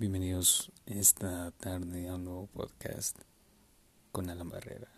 Bienvenidos esta tarde a un nuevo podcast con Alan Barrera.